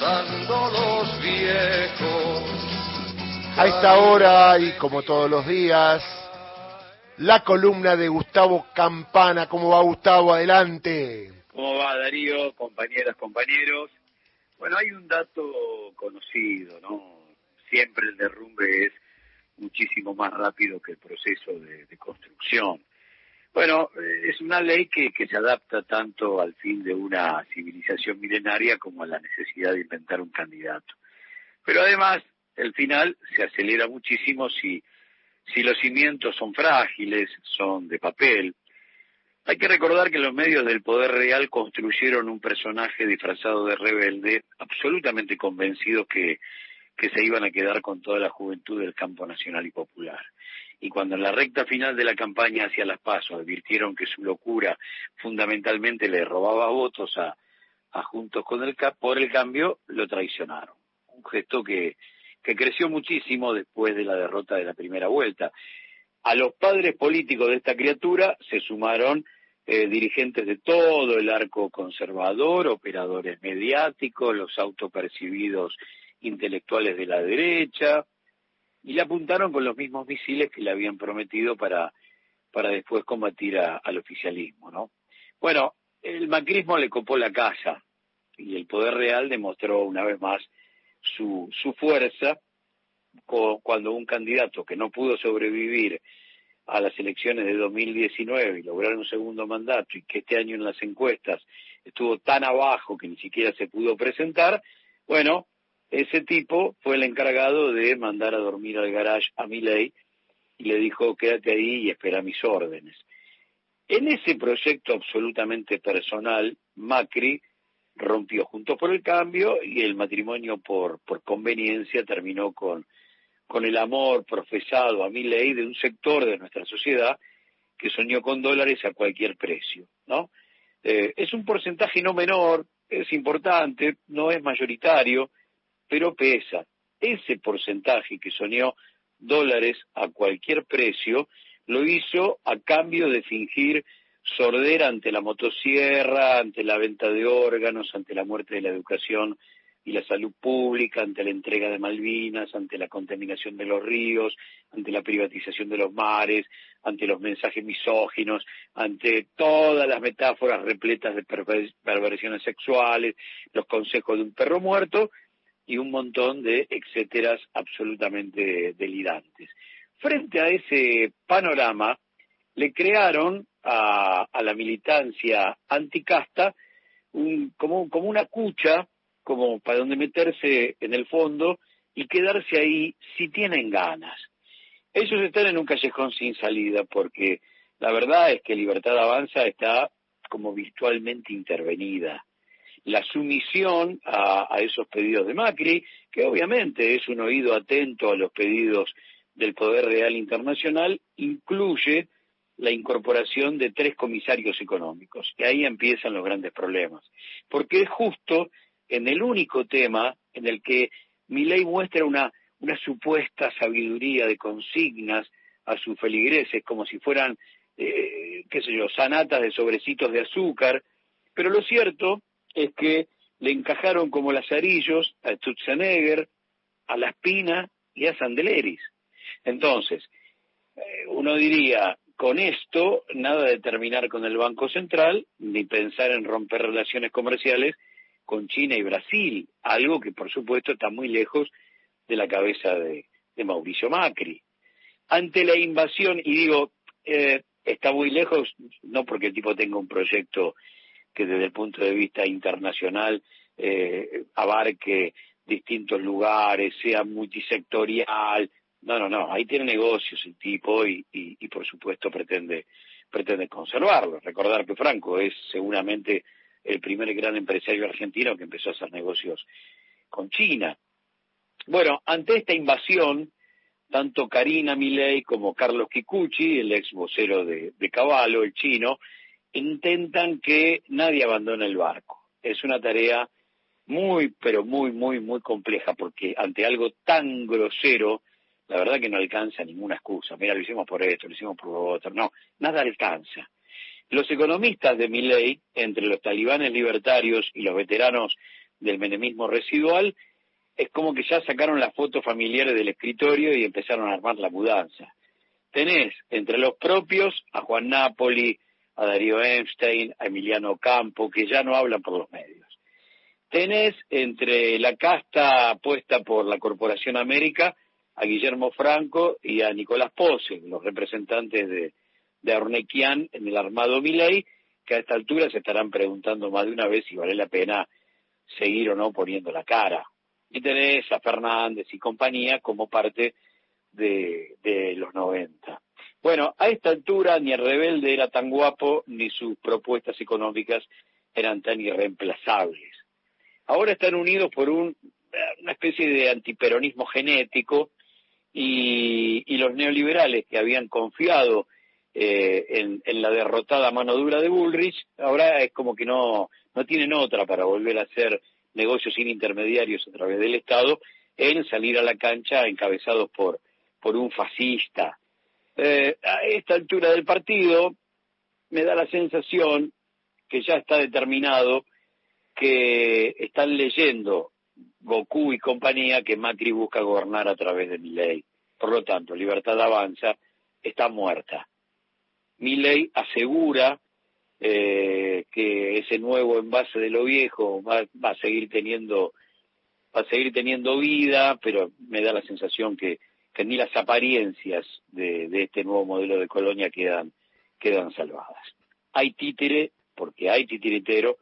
pasando los viejos. A esta hora y como todos los días, la columna de Gustavo Campana. ¿Cómo va Gustavo? Adelante. ¿Cómo va Darío? Compañeras, compañeros. Bueno, hay un dato conocido, ¿no? Siempre el derrumbe es muchísimo más rápido que el proceso de, construcción. Bueno, eh, es una ley que, se adapta tanto al fin de una civilización milenaria como a la necesidad de inventar un candidato. Pero además, el final se acelera muchísimo si, los cimientos son frágiles, son de papel. Hay que recordar que los medios del poder real construyeron un personaje disfrazado de rebelde, absolutamente convencido que que se iban a quedar con toda la juventud del campo nacional y popular. Y cuando en la recta final de la campaña hacia las pasos advirtieron que su locura fundamentalmente le robaba votos a, Juntos con el por el cambio, lo traicionaron. Un gesto que, que creció muchísimo después de la derrota de la primera vuelta. A los padres políticos de esta criatura se sumaron eh, dirigentes de todo el arco conservador, operadores mediáticos, los autopercibidos intelectuales de la derecha, y le apuntaron con los mismos misiles que le habían prometido para, para después combatir al oficialismo, ¿no? Bueno, el macrismo le copó la casa y el poder real demostró una vez más su, su fuerza cuando un candidato que no pudo sobrevivir a las elecciones de 2019 y lograr un segundo mandato y que este año en las encuestas estuvo tan abajo que ni siquiera se pudo presentar, bueno, ese tipo fue el encargado de mandar a dormir al garage a Miley y le dijo quédate ahí y espera mis órdenes. En ese proyecto absolutamente personal, Macri rompió juntos por el cambio y el matrimonio por, por conveniencia terminó con, con el amor profesado a Miley de un sector de nuestra sociedad que soñó con dólares a cualquier precio, ¿no? Eh, es un porcentaje no menor, es importante, no es mayoritario, pero pesa. Ese porcentaje que soñó dólares a cualquier precio, lo hizo a cambio de fingir sordera ante la motosierra, ante la venta de órganos, ante la muerte de la educación y la salud pública, ante la entrega de Malvinas, ante la contaminación de los ríos, ante la privatización de los mares, ante los mensajes misóginos, ante todas las metáforas repletas de perversiones sexuales, los consejos de un perro muerto, y un montón de etcéteras absolutamente delirantes. Frente a ese panorama, le crearon a, la militancia anticasta un, como, como una cucha, como para donde meterse en el fondo y quedarse ahí si tienen ganas. Ellos están en un callejón sin salida porque la verdad es que Libertad Avanza está como virtualmente intervenida la sumisión a, esos pedidos de Macri, que obviamente es un oído atento a los pedidos del Poder Real Internacional, incluye la incorporación de tres comisarios económicos. Y ahí empiezan los grandes problemas. Porque es justo en el único tema en el que mi ley muestra una, una supuesta sabiduría de consignas a sus feligreses, como si fueran, eh, qué sé yo, sanatas de sobrecitos de azúcar. Pero lo cierto es que le encajaron como lazarillos a Stutzenegger, a La Espina y a Sandeleris. Entonces, eh, uno diría, con esto, nada de terminar con el Banco Central, ni pensar en romper relaciones comerciales con China y Brasil, algo que por supuesto está muy lejos de la cabeza de, Mauricio Macri. Ante la invasión, y digo, eh, está muy lejos, no porque el tipo tenga un proyecto que desde el punto de vista internacional eh, abarque distintos lugares, sea multisectorial. No, no, no, ahí tiene negocios el tipo y, y, por supuesto pretende, pretende conservarlo. Recordar que Franco es seguramente el primer gran empresario argentino que empezó a hacer negocios con China. Bueno, ante esta invasión, tanto Karina Milei como Carlos Kikuchi, el ex vocero de, de Caballo, el chino, intentan que nadie abandone el barco. Es una tarea muy, pero muy, muy, muy compleja, porque ante algo tan grosero, la verdad que no alcanza ninguna excusa. Mira, lo hicimos por esto, lo hicimos por lo otro. No, nada alcanza. Los economistas de mi ley, entre los talibanes libertarios y los veteranos del menemismo residual, es como que ya sacaron las fotos familiares del escritorio y empezaron a armar la mudanza. Tenés entre los propios a Juan Napoli, a Darío Einstein, a Emiliano Campo, que ya no hablan por los medios. Tenés entre la casta puesta por la Corporación América a Guillermo Franco y a Nicolás Pose, los representantes de, de en el armado Milei, que a esta altura se estarán preguntando más de una vez si vale la pena seguir o no poniendo la cara. Y tenés a Fernández y compañía como parte de los 90. Bueno, a esta altura ni el rebelde era tan guapo, ni sus propuestas económicas eran tan irreemplazables. Ahora están unidos por un, una especie de antiperonismo genético y, los neoliberales que habían confiado eh, en, en, la derrotada mano dura de Bullrich, ahora es como que no, no tienen otra para volver a hacer negocios sin intermediarios a través del Estado en salir a la cancha encabezados por, por un fascista. Eh, a esta altura del partido me da la sensación que ya está determinado que están leyendo Goku y compañía que Macri busca gobernar a través de mi ley. Por lo tanto, Libertad Avanza está muerta. Mi ley asegura eh, que ese nuevo envase de lo viejo va, va, a seguir teniendo va a seguir teniendo vida, pero me da la sensación que, que ni las apariencias de, este nuevo modelo de colonia quedan quedan salvadas. Hay títere, porque hay titiritero,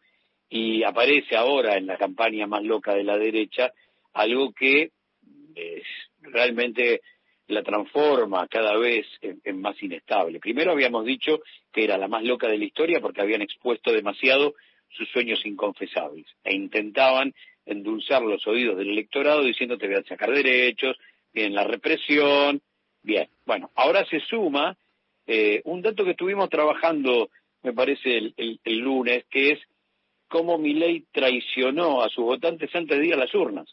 y aparece ahora en la campaña más loca de la derecha algo que es, realmente la transforma cada vez en, en, más inestable. Primero habíamos dicho que era la más loca de la historia porque habían expuesto demasiado sus sueños inconfesables e intentaban endulzar los oídos del electorado diciendo te voy a sacar derechos, bien la represión, bien. Bueno, ahora se suma eh, un dato que estuvimos trabajando, me parece, el, el, el lunes, que es cómo Milei traicionó a sus votantes antes de ir a las urnas,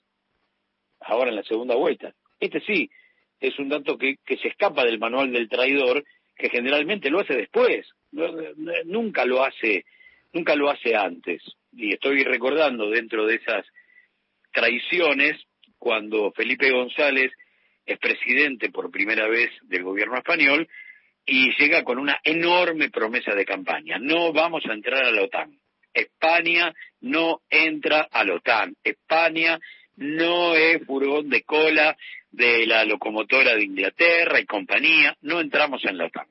ahora en la segunda vuelta. Este sí, es un dato que, que se escapa del manual del traidor, que generalmente lo hace después, nunca lo hace, nunca lo hace antes. Y estoy recordando dentro de esas traiciones cuando Felipe González es presidente por primera vez del gobierno español y llega con una enorme promesa de campaña. No vamos a entrar a la OTAN. España no entra a la OTAN. España no es furgón de cola de la locomotora de Inglaterra y compañía, no entramos en la OTAN.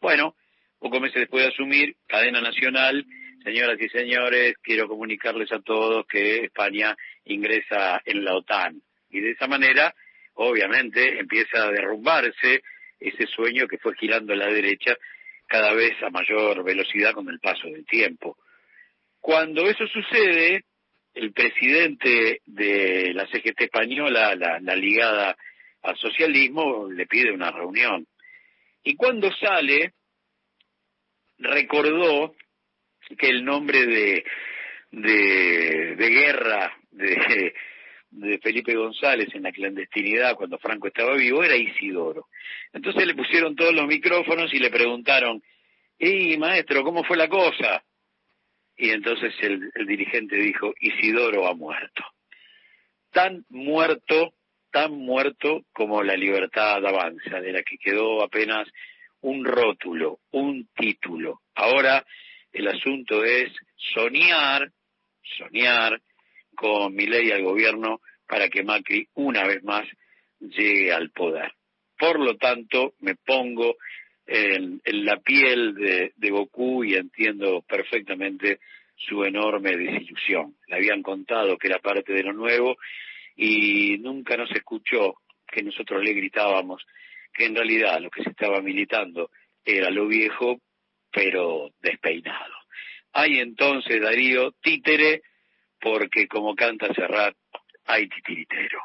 Bueno, pocos meses después de asumir, cadena nacional, señoras y señores, quiero comunicarles a todos que España ingresa en la OTAN. Y de esa manera, obviamente, empieza a derrumbarse ese sueño que fue girando a la derecha cada vez a mayor velocidad con el paso del tiempo. Cuando eso sucede, el presidente de la CGT española, la, ligada al socialismo, le pide una reunión. Y cuando sale, recordó que el nombre de, de, de guerra de, de Felipe González en la clandestinidad cuando Franco estaba vivo era Isidoro. Entonces le pusieron todos los micrófonos y le preguntaron, y maestro, ¿cómo fue la cosa? Y entonces el, el dirigente dijo, Isidoro ha muerto. Tan muerto, tan muerto como la libertad avanza, de la que quedó apenas un rótulo, un título. Ahora el asunto es soñar, soñar con mi ley al gobierno para que Macri una vez más llegue al poder. Por lo tanto, me pongo en, en la piel de, de, Goku y entiendo perfectamente su enorme desilusión. Le habían contado que era parte de lo nuevo y nunca nos escuchó que nosotros le gritábamos que en realidad lo que se estaba militando era lo viejo, pero despeinado. Hay entonces, Darío, títere, porque como canta Serrat, hay titiritero.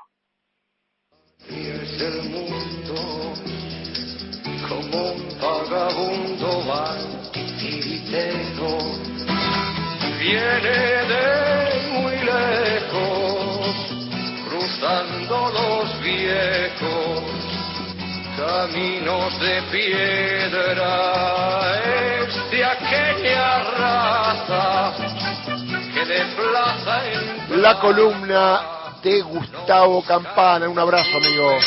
Y es el mundo como un vagabundo va titiritero. Viene de muy lejos, cruzando los viejos caminos de piedra. Es de aquella raza La columna de Gustavo Campana. Un abrazo, amigo.